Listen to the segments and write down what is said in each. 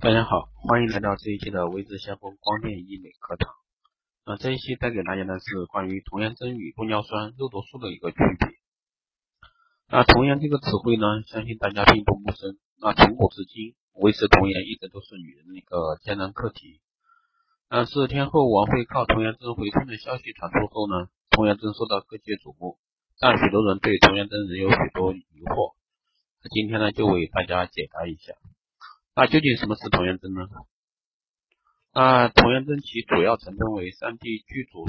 大家好，欢迎来到这一期的微智先锋光电医美课堂。那这一期带给大家的是关于童颜针与玻尿酸肉毒素的一个区别。那童颜这个词汇呢，相信大家并不陌生。那从古至今，维持童颜一直都是女人的一个艰难课题。但是天后王菲靠童颜针回春的消息传出后呢，童颜针受到各界瞩目，但许多人对童颜针仍有许多疑惑。那今天呢，就为大家解答一下。那究竟什么是童颜针呢？那童颜针其主要成分为三 D 聚组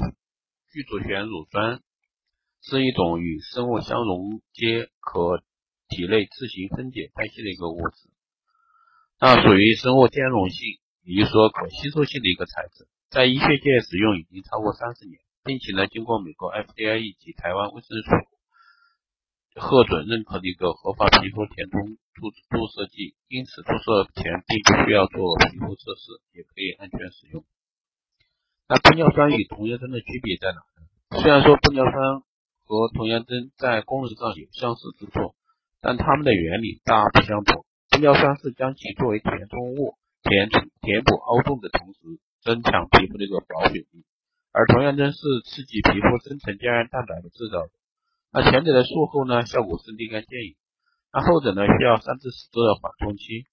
聚组旋乳酸，是一种与生物相溶接、可体内自行分解代谢的一个物质。那属于生物兼容性，也就是说可吸收性的一个材质，在医学界使用已经超过三十年，并且呢，经过美国 FDA 以及台湾卫生署。核准认可的一个合法皮肤填充注注射剂，因此注射前并不需要做皮肤测试，也可以安全使用。那玻尿酸与童颜针的区别在哪呢？虽然说玻尿酸和童颜针在功能上有相似之处，但它们的原理大不相同。玻尿酸是将其作为填充物填充填补凹洞的同时，增强皮肤的一个保水力，而童颜针是刺激皮肤生成胶原蛋白的制造。那前者的术后呢，效果是立竿见影；那后者呢，需要三至四周的缓冲期，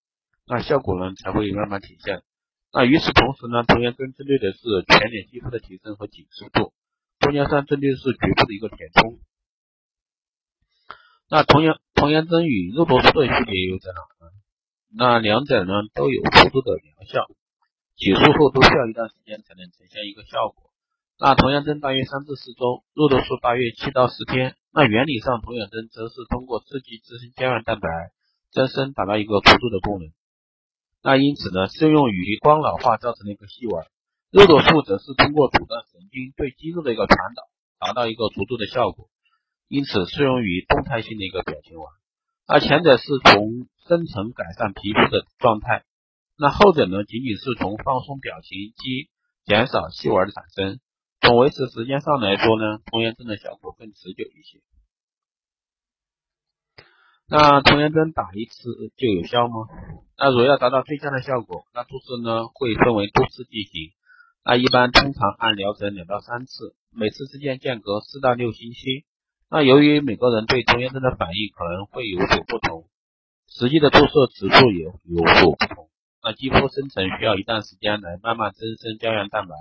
那效果呢才会慢慢体现。那与此同时呢，童颜针针对的是全脸肌肤的提升和紧实度，玻尿酸针对的是局部的一个填充。那童颜童颜针与肉毒素的区别又在哪呢？那两者呢都有辅助的疗效，起术后都需要一段时间才能呈现一个效果。那童颜针大约三至四周，肉毒素大约七到十天。那原理上，童颜针则是通过刺激自身胶原蛋白增生，达到一个辅助的功能。那因此呢，适用于光老化造成的一个细纹。肉毒素则是通过阻断神经对肌肉的一个传导，达到一个辅助的效果。因此适用于动态性的一个表情纹。那前者是从深层改善皮肤的状态，那后者呢，仅仅是从放松表情肌，减少细纹的产生。从维持时间上来说呢，童颜针的效果更持久一些。那童颜针打一次就有效吗？那如要达到最佳的效果，那注射呢会分为多次进行。那一般通常按疗程两到三次，每次之间间隔四到六星期。那由于每个人对童颜针的反应可能会有所不同，实际的注射次数也有所不同。那肌肤生成需要一段时间来慢慢增生胶原蛋白。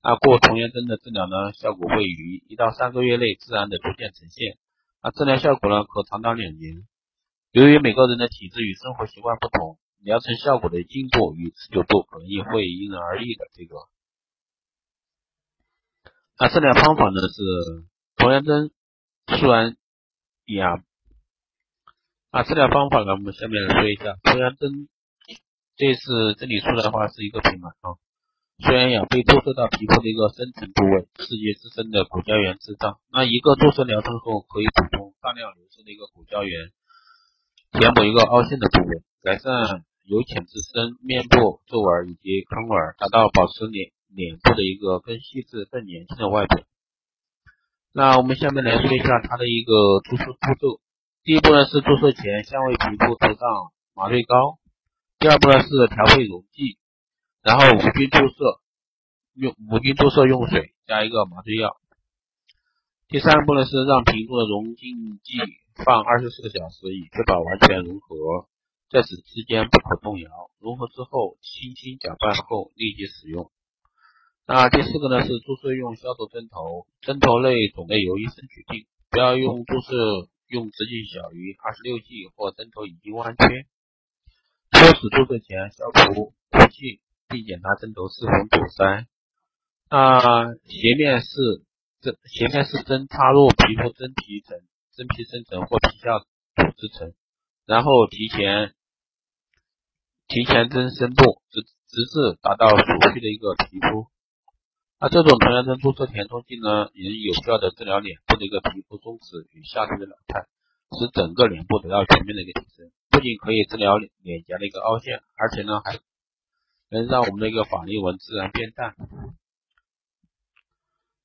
那过童颜针的治疗呢，效果会于一到三个月内自然的逐渐呈现。那治疗效果呢，可长达两年。由于每个人的体质与生活习惯不同，疗程效果的进度与持久度可能也会因人而异的。这个，那治疗方法呢是童颜针素安雅。那治疗方法呢，我们下面来说一下童颜针。这次这里出来的话是一个平板啊。虽然氧被注射到皮肤的一个深层部位，刺激自身的骨胶原制造。那一个注射疗程后，可以补充大量流失的一个骨胶原，填补一个凹陷的部位，改善由浅至深面部皱纹以及坑纹，达到保持脸脸部的一个更细致、更年轻的外表。那我们下面来说一下它的一个注射步骤。第一步呢是注射前先为皮肤涂上麻醉膏，第二步呢是调配溶剂。然后无菌注射，用无菌注射用水加一个麻醉药。第三步呢是让瓶中的溶剂剂放二十四个小时，以确保完全融合，在此之间不可动摇。融合之后，轻轻搅拌后立即使用。那第四个呢是注射用消毒针头，针头类种类由医生决定，不要用注射用直径小于二十六 G 或针头已经弯曲。初始注射前消除空气。并检查针头是否堵塞。那斜面是针斜面是针插入皮肤真皮层、真皮深层或皮下组织层，然后提前提前针深度，直直至达到所需的一个皮肤。那这种童颜针注射填充剂呢，也有效的治疗脸部的一个皮肤松弛与下垂的老态，使整个脸部得到全面的一个提升。不仅可以治疗脸颊的一个凹陷，而且呢还。能让我们的一个法令纹自然变淡。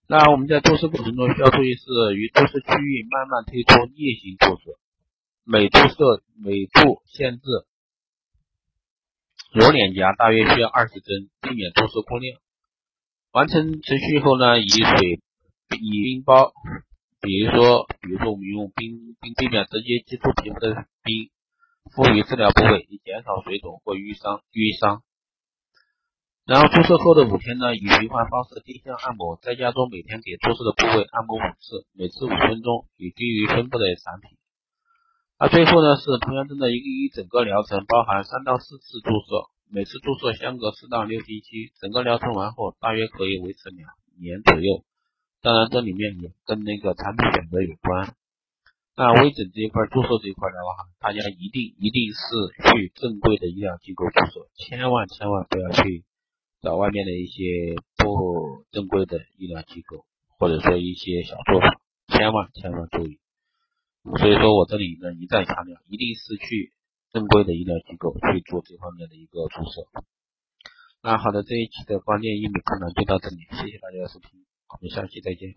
那我们在注射过程中需要注意是，于注射区域慢慢推出逆行注射，每注射每注限制左脸颊大约需要二十针，避免注射过量。完成程序后呢，以水以冰包，比如说，比如说我们用冰冰冰表直接接触皮肤的冰，敷于治疗部位，以减少水肿或淤伤淤伤。然后注射后的五天呢，以循环方式定向按摩，在家中每天给注射的部位按摩五次，每次五分钟，以低于分布的产品。那最后呢是童颜针的一个一整个疗程，包含三到四次注射，每次注射相隔四到六星期，整个疗程完后大约可以维持两年左右。当然这里面也跟那个产品选择有关。那微整这一块注射这一块的话，大家一定一定是去正规的医疗机构注射，千万千万不要去找外面的一些不正规的医疗机构，或者说一些小作坊，千万千万注意。所以说我这里呢一再强调，一定是去正规的医疗机构去做这方面的一个注射。那好的，这一期的关键医美课呢就到这里，谢谢大家的收听，我们下期再见。